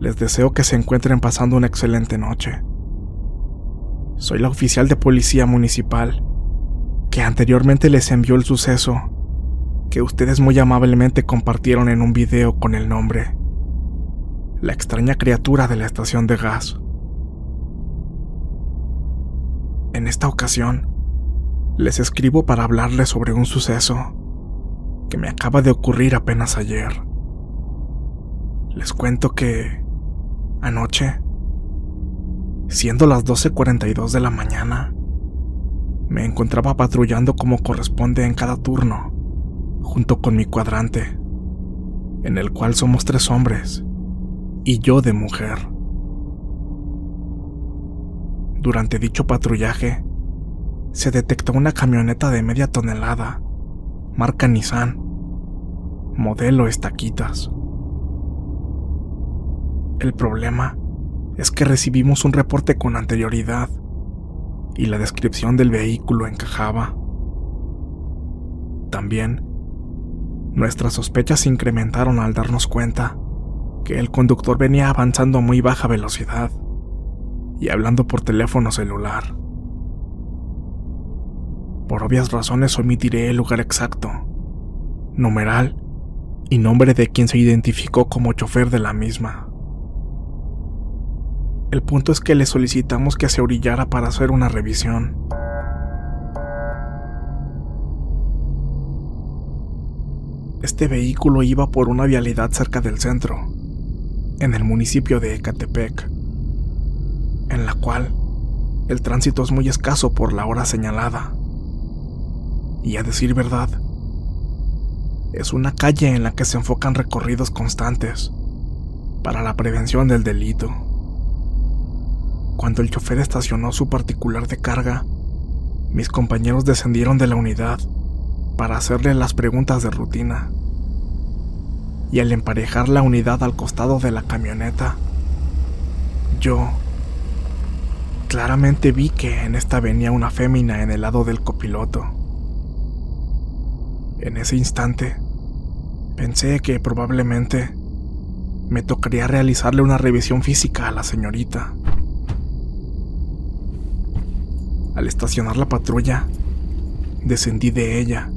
Les deseo que se encuentren pasando una excelente noche. Soy la oficial de policía municipal que anteriormente les envió el suceso que ustedes muy amablemente compartieron en un video con el nombre La extraña criatura de la estación de gas. En esta ocasión, les escribo para hablarles sobre un suceso que me acaba de ocurrir apenas ayer. Les cuento que anoche, siendo las 12.42 de la mañana, me encontraba patrullando como corresponde en cada turno, junto con mi cuadrante, en el cual somos tres hombres y yo de mujer. Durante dicho patrullaje, se detectó una camioneta de media tonelada, marca Nissan, modelo estaquitas. El problema es que recibimos un reporte con anterioridad y la descripción del vehículo encajaba. También, nuestras sospechas se incrementaron al darnos cuenta que el conductor venía avanzando a muy baja velocidad y hablando por teléfono celular. Por obvias razones omitiré el lugar exacto, numeral y nombre de quien se identificó como chofer de la misma. El punto es que le solicitamos que se orillara para hacer una revisión. Este vehículo iba por una vialidad cerca del centro, en el municipio de Ecatepec, en la cual el tránsito es muy escaso por la hora señalada. Y a decir verdad, es una calle en la que se enfocan recorridos constantes para la prevención del delito. Cuando el chofer estacionó su particular de carga, mis compañeros descendieron de la unidad para hacerle las preguntas de rutina. Y al emparejar la unidad al costado de la camioneta, yo claramente vi que en esta venía una fémina en el lado del copiloto. En ese instante, pensé que probablemente me tocaría realizarle una revisión física a la señorita. Al estacionar la patrulla, descendí de ella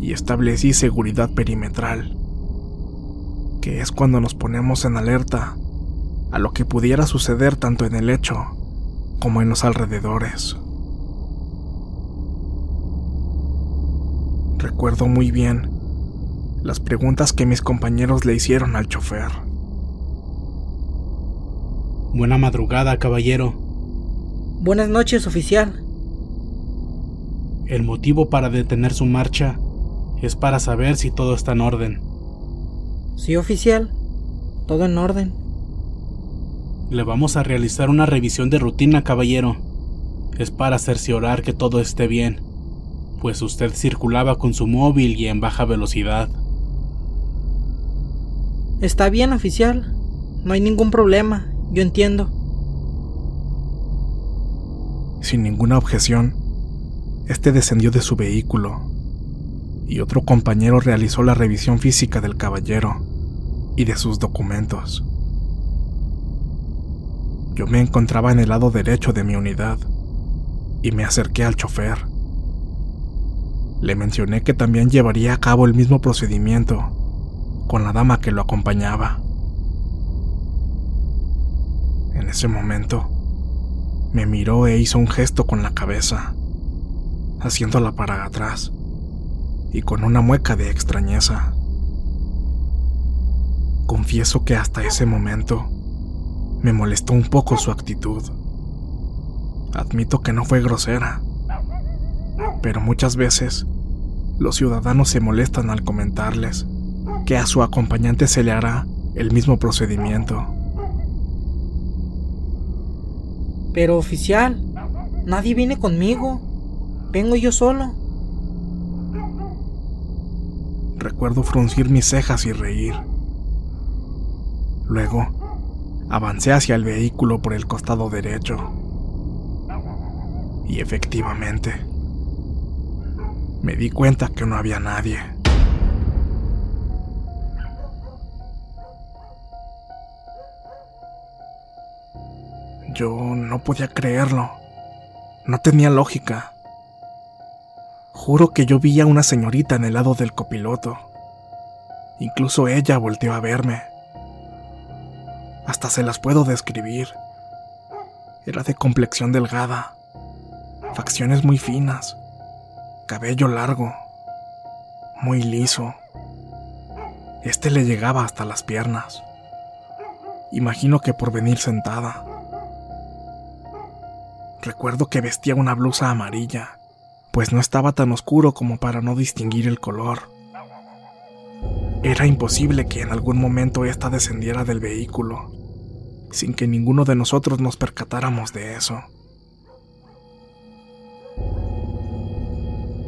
y establecí seguridad perimetral, que es cuando nos ponemos en alerta a lo que pudiera suceder tanto en el hecho como en los alrededores. Recuerdo muy bien las preguntas que mis compañeros le hicieron al chofer. Buena madrugada, caballero. Buenas noches, oficial. El motivo para detener su marcha es para saber si todo está en orden. Sí, oficial. Todo en orden. Le vamos a realizar una revisión de rutina, caballero. Es para cerciorar que todo esté bien, pues usted circulaba con su móvil y en baja velocidad. Está bien, oficial. No hay ningún problema. Yo entiendo. Sin ninguna objeción, este descendió de su vehículo y otro compañero realizó la revisión física del caballero y de sus documentos. Yo me encontraba en el lado derecho de mi unidad y me acerqué al chofer. Le mencioné que también llevaría a cabo el mismo procedimiento con la dama que lo acompañaba. En ese momento, me miró e hizo un gesto con la cabeza, haciéndola para atrás y con una mueca de extrañeza. Confieso que hasta ese momento me molestó un poco su actitud. Admito que no fue grosera, pero muchas veces los ciudadanos se molestan al comentarles que a su acompañante se le hará el mismo procedimiento. Pero oficial, nadie viene conmigo. Vengo yo solo. Recuerdo fruncir mis cejas y reír. Luego, avancé hacia el vehículo por el costado derecho. Y efectivamente, me di cuenta que no había nadie. Yo no podía creerlo. No tenía lógica. Juro que yo vi a una señorita en el lado del copiloto. Incluso ella volteó a verme. Hasta se las puedo describir. Era de complexión delgada, facciones muy finas, cabello largo, muy liso. Este le llegaba hasta las piernas. Imagino que por venir sentada. Recuerdo que vestía una blusa amarilla, pues no estaba tan oscuro como para no distinguir el color. Era imposible que en algún momento ésta descendiera del vehículo, sin que ninguno de nosotros nos percatáramos de eso.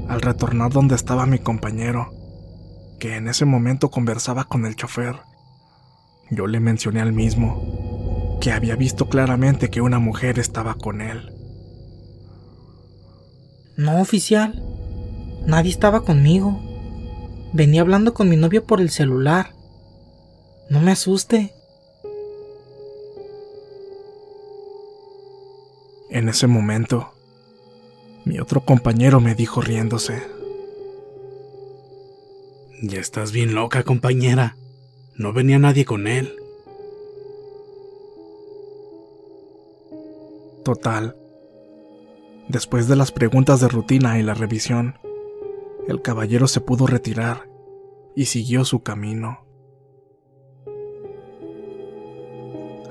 Al retornar donde estaba mi compañero, que en ese momento conversaba con el chofer, yo le mencioné al mismo que había visto claramente que una mujer estaba con él. No, oficial. Nadie estaba conmigo. Venía hablando con mi novio por el celular. No me asuste. En ese momento, mi otro compañero me dijo riéndose. Ya estás bien loca, compañera. No venía nadie con él. Total, Después de las preguntas de rutina y la revisión, el caballero se pudo retirar y siguió su camino.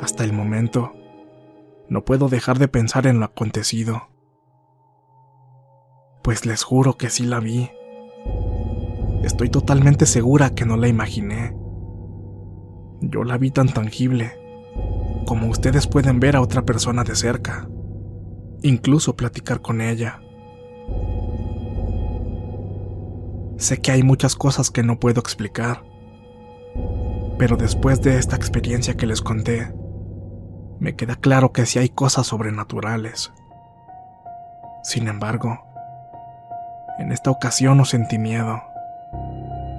Hasta el momento, no puedo dejar de pensar en lo acontecido. Pues les juro que sí la vi. Estoy totalmente segura que no la imaginé. Yo la vi tan tangible como ustedes pueden ver a otra persona de cerca incluso platicar con ella. Sé que hay muchas cosas que no puedo explicar, pero después de esta experiencia que les conté, me queda claro que sí hay cosas sobrenaturales. Sin embargo, en esta ocasión no sentí miedo,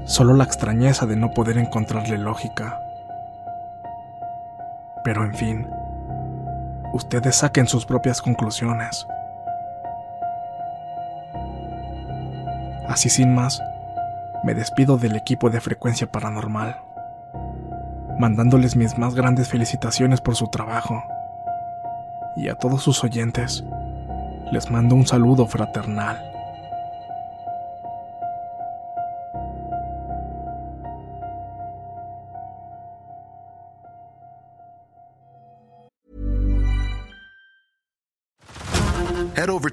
solo la extrañeza de no poder encontrarle lógica. Pero en fin, ustedes saquen sus propias conclusiones. Así sin más, me despido del equipo de frecuencia paranormal, mandándoles mis más grandes felicitaciones por su trabajo. Y a todos sus oyentes, les mando un saludo fraternal.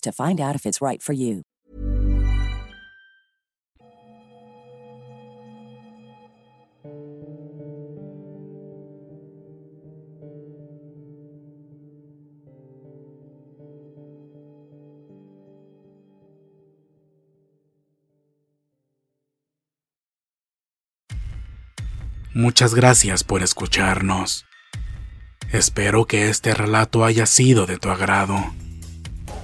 to find out if it's right for you. Muchas gracias por escucharnos. Espero que este relato haya sido de tu agrado.